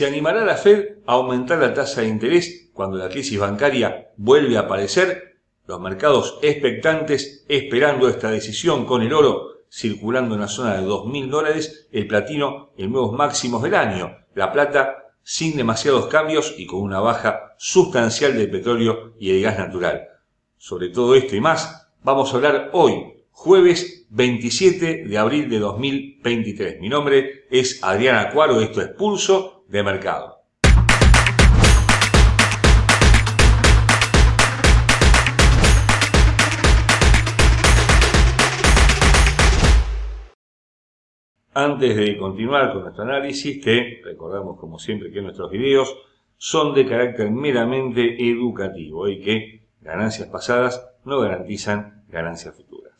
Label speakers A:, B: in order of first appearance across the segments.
A: ¿Se animará la Fed a aumentar la tasa de interés cuando la crisis bancaria vuelve a aparecer? Los mercados expectantes esperando esta decisión con el oro circulando en la zona de 2.000 dólares, el platino en nuevos máximos del año, la plata sin demasiados cambios y con una baja sustancial del petróleo y el gas natural. Sobre todo esto y más vamos a hablar hoy, jueves 27 de abril de 2023. Mi nombre es Adrián Acuaro, esto es Pulso de mercado. Antes de continuar con nuestro análisis, que recordamos como siempre que nuestros videos son de carácter meramente educativo y que ganancias pasadas no garantizan ganancias futuras.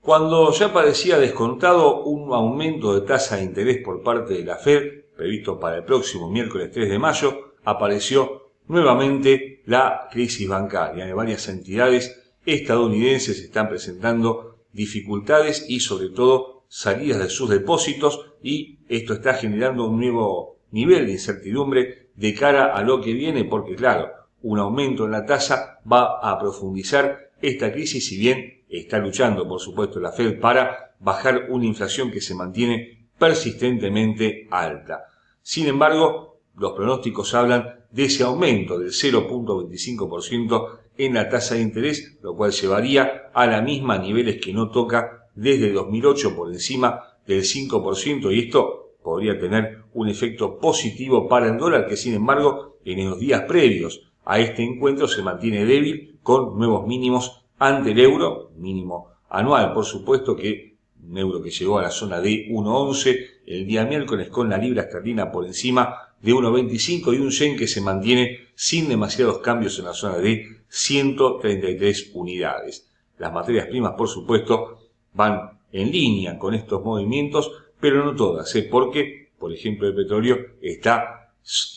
A: Cuando ya parecía descontado un aumento de tasa de interés por parte de la Fed, previsto para el próximo miércoles 3 de mayo, apareció nuevamente la crisis bancaria. En varias entidades estadounidenses están presentando dificultades y sobre todo salidas de sus depósitos y esto está generando un nuevo nivel de incertidumbre de cara a lo que viene porque claro, un aumento en la tasa va a profundizar esta crisis si bien está luchando por supuesto la Fed para bajar una inflación que se mantiene persistentemente alta. Sin embargo, los pronósticos hablan de ese aumento del 0.25% en la tasa de interés, lo cual llevaría a la misma niveles que no toca desde 2008 por encima del 5% y esto podría tener un efecto positivo para el dólar que sin embargo en los días previos a este encuentro se mantiene débil con nuevos mínimos ante el euro, mínimo anual por supuesto que un euro que llegó a la zona de 1.11 el día miércoles con la libra esterlina por encima de 1.25 y un yen que se mantiene sin demasiados cambios en la zona de 133 unidades. Las materias primas, por supuesto, van en línea con estos movimientos, pero no todas, ¿eh? porque, por ejemplo, el petróleo está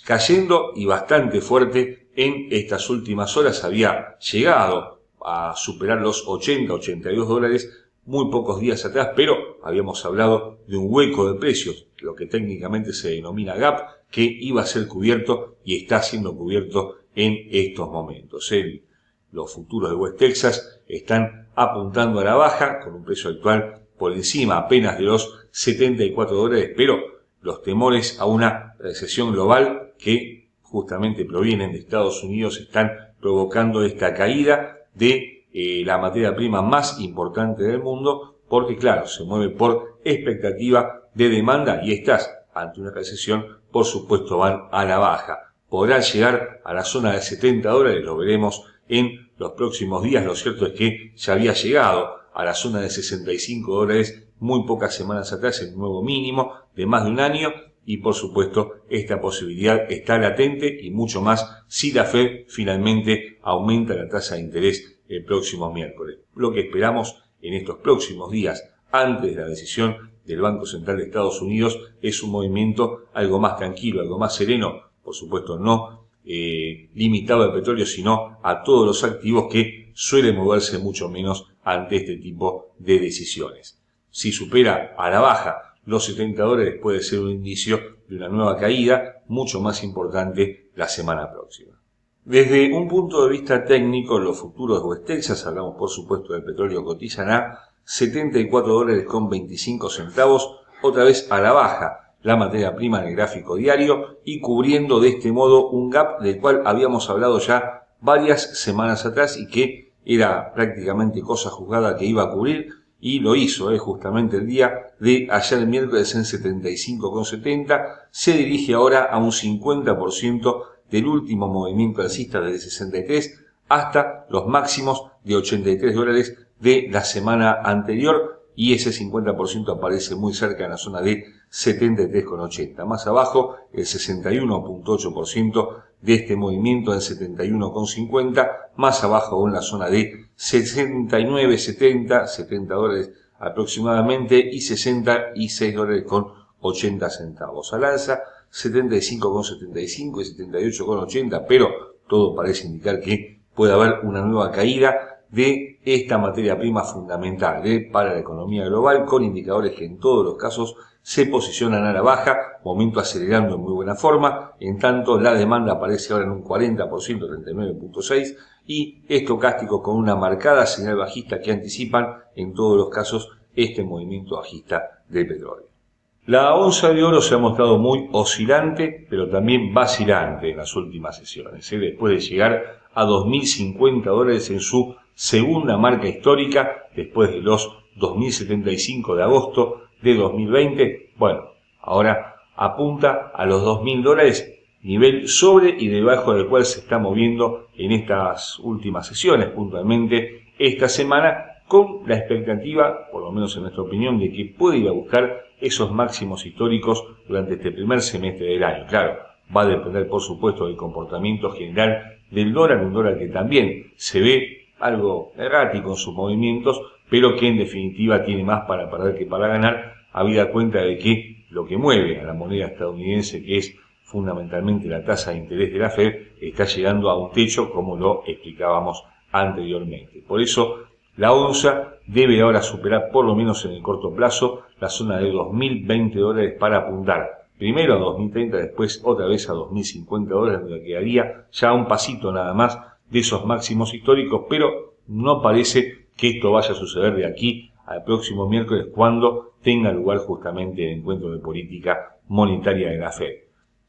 A: cayendo y bastante fuerte en estas últimas horas. Había llegado a superar los 80-82 dólares muy pocos días atrás, pero habíamos hablado de un hueco de precios, lo que técnicamente se denomina gap, que iba a ser cubierto y está siendo cubierto en estos momentos. los futuros de West Texas están apuntando a la baja con un precio actual por encima apenas de los 74 dólares, pero los temores a una recesión global que justamente provienen de Estados Unidos están provocando esta caída de eh, la materia prima más importante del mundo, porque claro, se mueve por expectativa de demanda y estas, ante una recesión, por supuesto van a la baja. Podrán llegar a la zona de 70 dólares, lo veremos en los próximos días. Lo cierto es que ya había llegado a la zona de 65 dólares muy pocas semanas atrás, el nuevo mínimo de más de un año, y por supuesto esta posibilidad está latente y mucho más si la Fed finalmente aumenta la tasa de interés el próximo miércoles. Lo que esperamos en estos próximos días, antes de la decisión del Banco Central de Estados Unidos, es un movimiento algo más tranquilo, algo más sereno, por supuesto no eh, limitado al petróleo, sino a todos los activos que suelen moverse mucho menos ante este tipo de decisiones. Si supera a la baja los 70 dólares puede ser un indicio de una nueva caída mucho más importante la semana próxima. Desde un punto de vista técnico, los futuros de West Texas, hablamos por supuesto del petróleo, cotizan a 74 dólares con 25 centavos, otra vez a la baja la materia prima en el gráfico diario y cubriendo de este modo un gap del cual habíamos hablado ya varias semanas atrás y que era prácticamente cosa juzgada que iba a cubrir y lo hizo eh, justamente el día de ayer miércoles en 75,70 se dirige ahora a un 50% del último movimiento alcista desde 63 hasta los máximos de 83 dólares de la semana anterior y ese 50% aparece muy cerca en la zona de 73,80. Más abajo, el 61,8% de este movimiento en 71,50. Más abajo en la zona de 69,70, 70 dólares aproximadamente y 66 dólares con 80 centavos. Al alza 75,75 y 78,80, pero todo parece indicar que puede haber una nueva caída de esta materia prima fundamental para la economía global con indicadores que en todos los casos se posicionan a la baja, momento acelerando en muy buena forma, en tanto la demanda aparece ahora en un 40%, 39.6, y estocásticos con una marcada señal bajista que anticipan en todos los casos este movimiento bajista del petróleo. La onza de oro se ha mostrado muy oscilante, pero también vacilante en las últimas sesiones, ¿eh? después de llegar a 2.050 dólares en su segunda marca histórica, después de los 2.075 de agosto de 2020. Bueno, ahora apunta a los 2.000 dólares, nivel sobre y debajo del cual se está moviendo en estas últimas sesiones, puntualmente esta semana, con la expectativa, por lo menos en nuestra opinión, de que puede ir a buscar esos máximos históricos durante este primer semestre del año. Claro, va a depender, por supuesto, del comportamiento general del dólar, un dólar que también se ve algo errático en sus movimientos, pero que en definitiva tiene más para perder que para ganar, habida cuenta de que lo que mueve a la moneda estadounidense, que es fundamentalmente la tasa de interés de la Fed, está llegando a un techo, como lo explicábamos anteriormente. Por eso, la onza debe ahora superar, por lo menos en el corto plazo, la zona de 2.020 dólares para apuntar primero a 2030, después otra vez a 2.050 dólares, donde quedaría ya un pasito nada más de esos máximos históricos, pero no parece que esto vaya a suceder de aquí al próximo miércoles cuando tenga lugar justamente el encuentro de política monetaria de la Fed.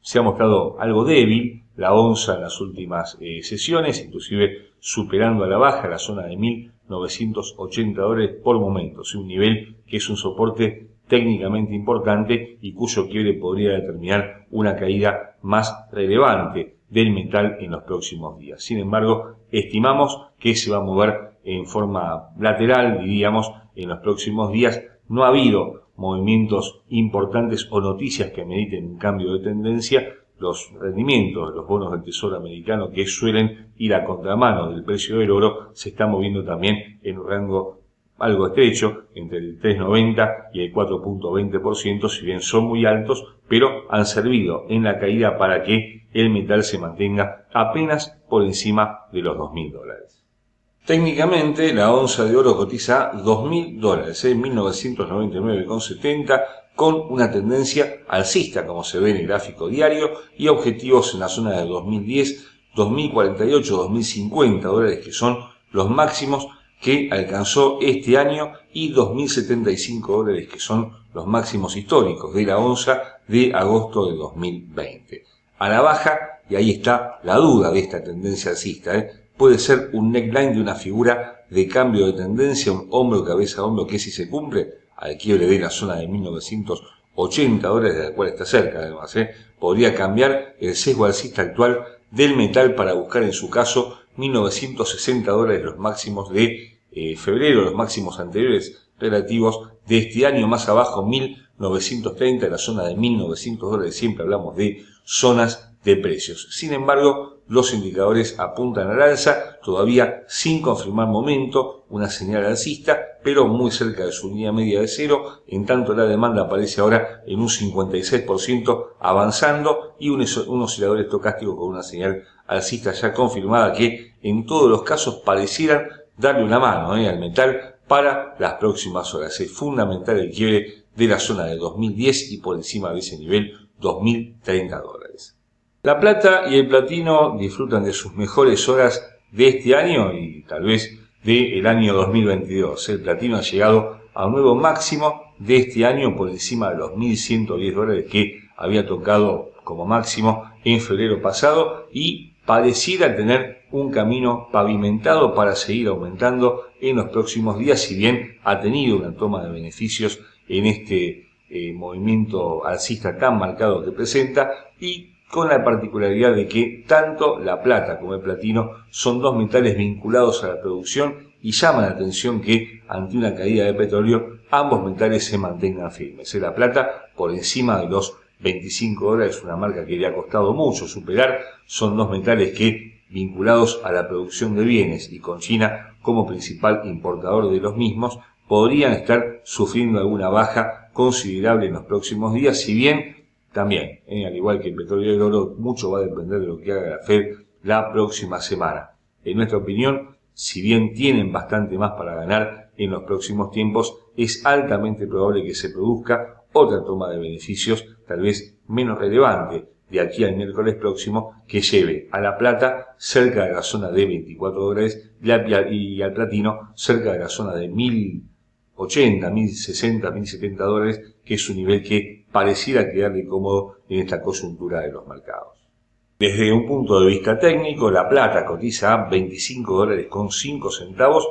A: Se ha mostrado algo débil la onza en las últimas eh, sesiones, inclusive superando a la baja la zona de 1.980 dólares por momento, es un nivel que es un soporte técnicamente importante y cuyo quiebre podría determinar una caída más relevante del metal en los próximos días. Sin embargo, estimamos que se va a mover en forma lateral, diríamos, en los próximos días. No ha habido movimientos importantes o noticias que mediten un cambio de tendencia. Los rendimientos de los bonos del Tesoro americano que suelen ir a contramano del precio del oro se están moviendo también en un rango algo estrecho, entre el 3,90 y el 4,20%, si bien son muy altos, pero han servido en la caída para que el metal se mantenga apenas por encima de los 2.000 dólares. Técnicamente, la onza de oro cotiza 2.000 dólares en 1999,70 con una tendencia alcista, como se ve en el gráfico diario, y objetivos en la zona de 2010, 2048, 2050 dólares, que son los máximos que alcanzó este año y 2.075 dólares que son los máximos históricos de la onza de agosto de 2020. A la baja, y ahí está la duda de esta tendencia alcista, ¿eh? Puede ser un neckline de una figura de cambio de tendencia, un hombro, cabeza, hombro, que si se cumple, al quiebre de la zona de 1980 dólares, de la cual está cerca además, ¿eh? podría cambiar el sesgo alcista actual del metal para buscar en su caso 1960 dólares los máximos de eh, febrero, los máximos anteriores relativos de este año, más abajo 1930, la zona de 1900 dólares, siempre hablamos de zonas de precios. Sin embargo, los indicadores apuntan al alza, todavía sin confirmar momento, una señal alcista, pero muy cerca de su línea media de cero, en tanto la demanda aparece ahora en un 56% avanzando y un, oscilador estocástico con una señal alcista ya confirmada que en todos los casos parecieran darle una mano eh, al metal para las próximas horas. Es fundamental el quiebre de la zona de 2010 y por encima de ese nivel 2030 dólares. La plata y el platino disfrutan de sus mejores horas de este año y tal vez del año 2022. El platino ha llegado a un nuevo máximo de este año por encima de los 1.110 dólares que había tocado como máximo en febrero pasado y pareciera tener un camino pavimentado para seguir aumentando en los próximos días, si bien ha tenido una toma de beneficios en este eh, movimiento alcista tan marcado que presenta y con la particularidad de que tanto la plata como el platino son dos metales vinculados a la producción y llama la atención que ante una caída de petróleo ambos metales se mantengan firmes. La plata por encima de los 25 dólares, una marca que le ha costado mucho superar, son dos metales que, vinculados a la producción de bienes y con China como principal importador de los mismos, podrían estar sufriendo alguna baja considerable en los próximos días, si bien también, eh, al igual que el petróleo y el oro, mucho va a depender de lo que haga la Fed la próxima semana. En nuestra opinión, si bien tienen bastante más para ganar en los próximos tiempos, es altamente probable que se produzca otra toma de beneficios, tal vez menos relevante, de aquí al miércoles próximo, que lleve a la plata cerca de la zona de 24 dólares y al platino cerca de la zona de 1080, 1060, 1070 dólares, que es un nivel que pareciera quedarle cómodo en esta coyuntura de los mercados. Desde un punto de vista técnico, la plata cotiza a 25 dólares con 5 centavos,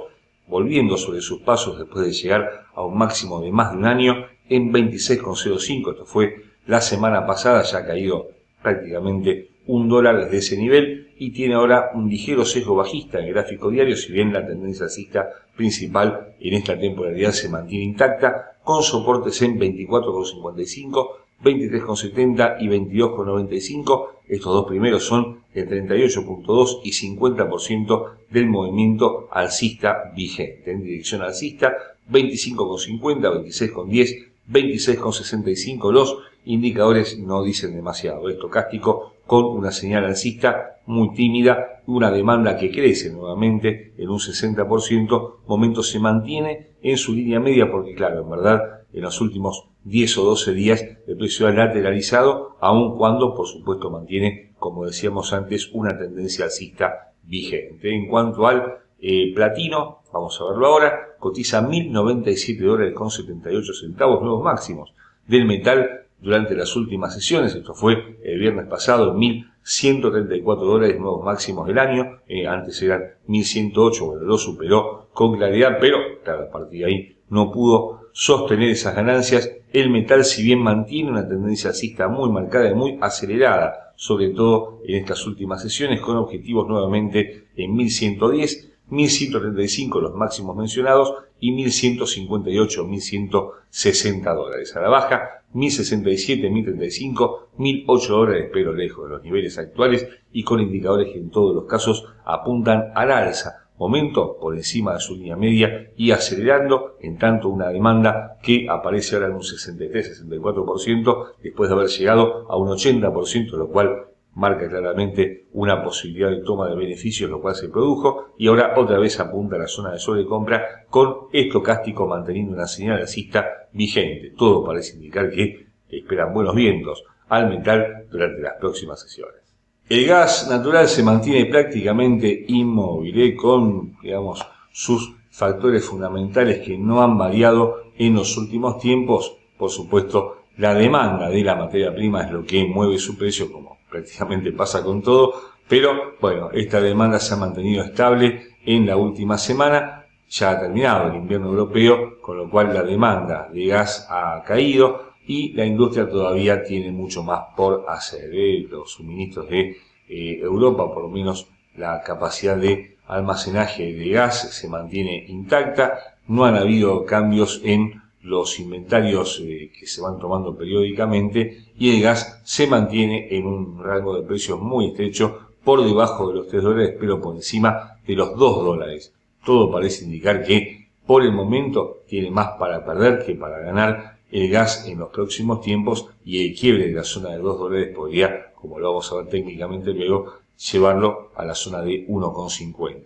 A: volviendo sobre sus pasos después de llegar a un máximo de más de un año en 26,05. Esto fue la semana pasada, ya ha caído prácticamente un dólar desde ese nivel y tiene ahora un ligero sesgo bajista en el gráfico diario, si bien la tendencia alcista principal en esta temporalidad se mantiene intacta, con soportes en 24,55, 23,70 y 22,95. Estos dos primeros son el 38,2 y 50% del movimiento alcista vigente. En dirección alcista, 25,50, 26,10, 26,65 los indicadores no dicen demasiado. Estocástico con una señal alcista muy tímida, una demanda que crece nuevamente en un 60%, momento se mantiene en su línea media porque claro, en verdad en los últimos 10 o 12 días el precio ha lateralizado, aun cuando por supuesto mantiene, como decíamos antes, una tendencia alcista vigente. En cuanto al eh, platino, vamos a verlo ahora, cotiza 1.097 dólares con 78 centavos, nuevos máximos del metal durante las últimas sesiones, esto fue el viernes pasado, 1.134 dólares nuevos máximos del año, eh, antes eran 1.108, bueno, lo superó con claridad, pero claro, a partir de ahí no pudo sostener esas ganancias. El metal, si bien mantiene una tendencia alcista muy marcada y muy acelerada, sobre todo en estas últimas sesiones, con objetivos nuevamente en 1110, 1135 los máximos mencionados y 1158, 1160 dólares. A la baja, 1067, 1035, 1008 dólares, pero lejos de los niveles actuales y con indicadores que en todos los casos apuntan al alza. Momento por encima de su línea media y acelerando en tanto una demanda que aparece ahora en un 63-64% después de haber llegado a un 80%, lo cual marca claramente una posibilidad de toma de beneficios, lo cual se produjo, y ahora otra vez apunta a la zona de sobrecompra con estocástico manteniendo una señal alcista vigente. Todo parece indicar que esperan buenos vientos al metal durante las próximas sesiones. El gas natural se mantiene prácticamente inmóvil, ¿eh? con, digamos, sus factores fundamentales que no han variado en los últimos tiempos. Por supuesto, la demanda de la materia prima es lo que mueve su precio como prácticamente pasa con todo, pero bueno, esta demanda se ha mantenido estable en la última semana, ya ha terminado el invierno europeo, con lo cual la demanda de gas ha caído y la industria todavía tiene mucho más por hacer. ¿eh? Los suministros de eh, Europa, por lo menos la capacidad de almacenaje de gas se mantiene intacta, no han habido cambios en los inventarios eh, que se van tomando periódicamente y el gas se mantiene en un rango de precios muy estrecho por debajo de los 3 dólares pero por encima de los 2 dólares. Todo parece indicar que por el momento tiene más para perder que para ganar el gas en los próximos tiempos y el quiebre de la zona de 2 dólares podría, como lo vamos a ver técnicamente luego, llevarlo a la zona de 1,50.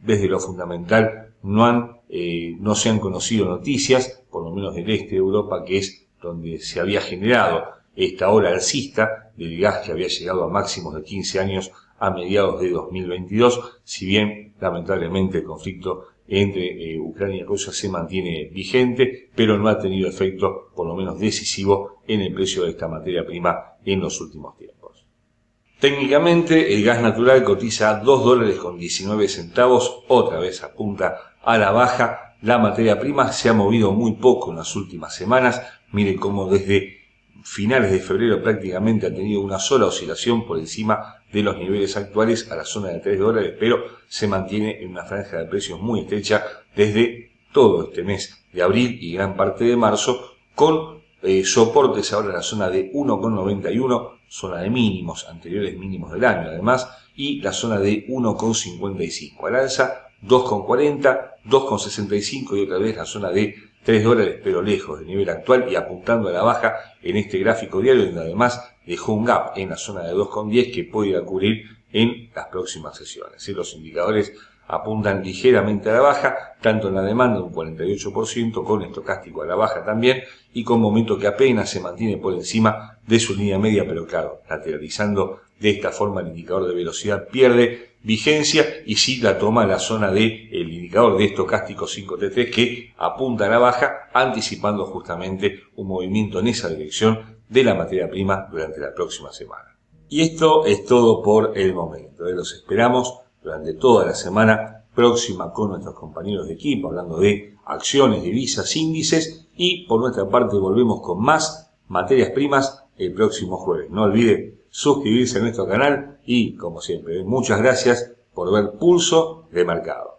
A: Desde lo fundamental no han eh, no se han conocido noticias, por lo menos del este de Europa, que es donde se había generado esta ola alcista del gas que había llegado a máximos de 15 años a mediados de 2022, si bien lamentablemente el conflicto entre eh, Ucrania y Rusia se mantiene vigente, pero no ha tenido efecto, por lo menos decisivo, en el precio de esta materia prima en los últimos tiempos. Técnicamente, el gas natural cotiza 2 dólares con 19 centavos, otra vez apunta a la baja. La materia prima se ha movido muy poco en las últimas semanas. Mire cómo desde finales de febrero prácticamente ha tenido una sola oscilación por encima de los niveles actuales a la zona de 3 dólares, pero se mantiene en una franja de precios muy estrecha desde todo este mes de abril y gran parte de marzo, con eh, soportes ahora en la zona de 1,91, zona de mínimos, anteriores mínimos del año además, y la zona de 1,55. Al alza 2,40, 2,65 y otra vez la zona de 3 dólares, pero lejos del nivel actual y apuntando a la baja en este gráfico diario, donde además dejó un gap en la zona de 2,10 que puede ir cubrir en las próximas sesiones. Los indicadores apuntan ligeramente a la baja, tanto en la demanda un 48%, con estocástico a la baja también, y con momento que apenas se mantiene por encima de su línea media, pero claro, lateralizando de esta forma el indicador de velocidad pierde vigencia y sí la toma la zona de el indicador de estocástico 5T3 que apunta a la baja, anticipando justamente un movimiento en esa dirección de la materia prima durante la próxima semana. Y esto es todo por el momento. Los esperamos durante toda la semana próxima con nuestros compañeros de equipo, hablando de acciones, divisas, índices y por nuestra parte volvemos con más materias primas el próximo jueves. No olvide suscribirse a nuestro canal y, como siempre, muchas gracias por ver Pulso de Mercado.